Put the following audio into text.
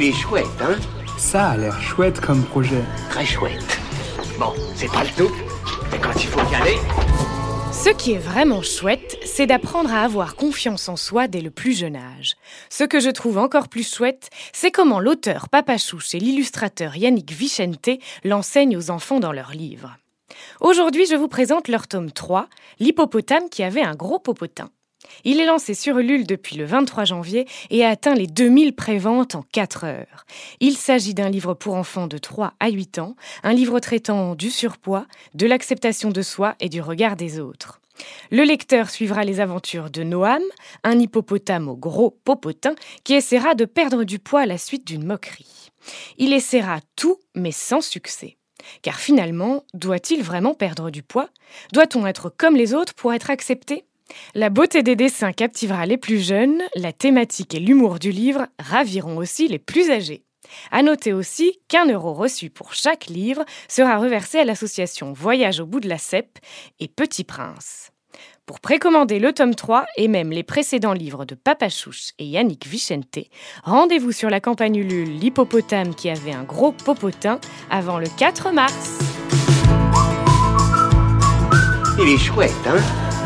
Il est chouette, hein Ça a l'air chouette comme projet. Très chouette. Bon, c'est pas le tout, mais quand il faut y aller... Ce qui est vraiment chouette, c'est d'apprendre à avoir confiance en soi dès le plus jeune âge. Ce que je trouve encore plus chouette, c'est comment l'auteur Papa Chouche et l'illustrateur Yannick Vicente l'enseignent aux enfants dans leurs livres. Aujourd'hui, je vous présente leur tome 3, L'hippopotame qui avait un gros popotin. Il est lancé sur Ulule depuis le 23 janvier et a atteint les 2000 préventes en 4 heures. Il s'agit d'un livre pour enfants de 3 à 8 ans, un livre traitant du surpoids, de l'acceptation de soi et du regard des autres. Le lecteur suivra les aventures de Noam, un hippopotame au gros popotin qui essaiera de perdre du poids à la suite d'une moquerie. Il essaiera tout, mais sans succès. Car finalement, doit-il vraiment perdre du poids? Doit-on être comme les autres pour être accepté? La beauté des dessins captivera les plus jeunes, la thématique et l'humour du livre raviront aussi les plus âgés. À noter aussi qu'un euro reçu pour chaque livre sera reversé à l'association Voyage au bout de la Cèpe et Petit Prince. Pour précommander le tome 3 et même les précédents livres de Papa Chouche et Yannick Vicente, rendez-vous sur la campagne Ulule L'hippopotame qui avait un gros popotin avant le 4 mars. Il est chouette, hein?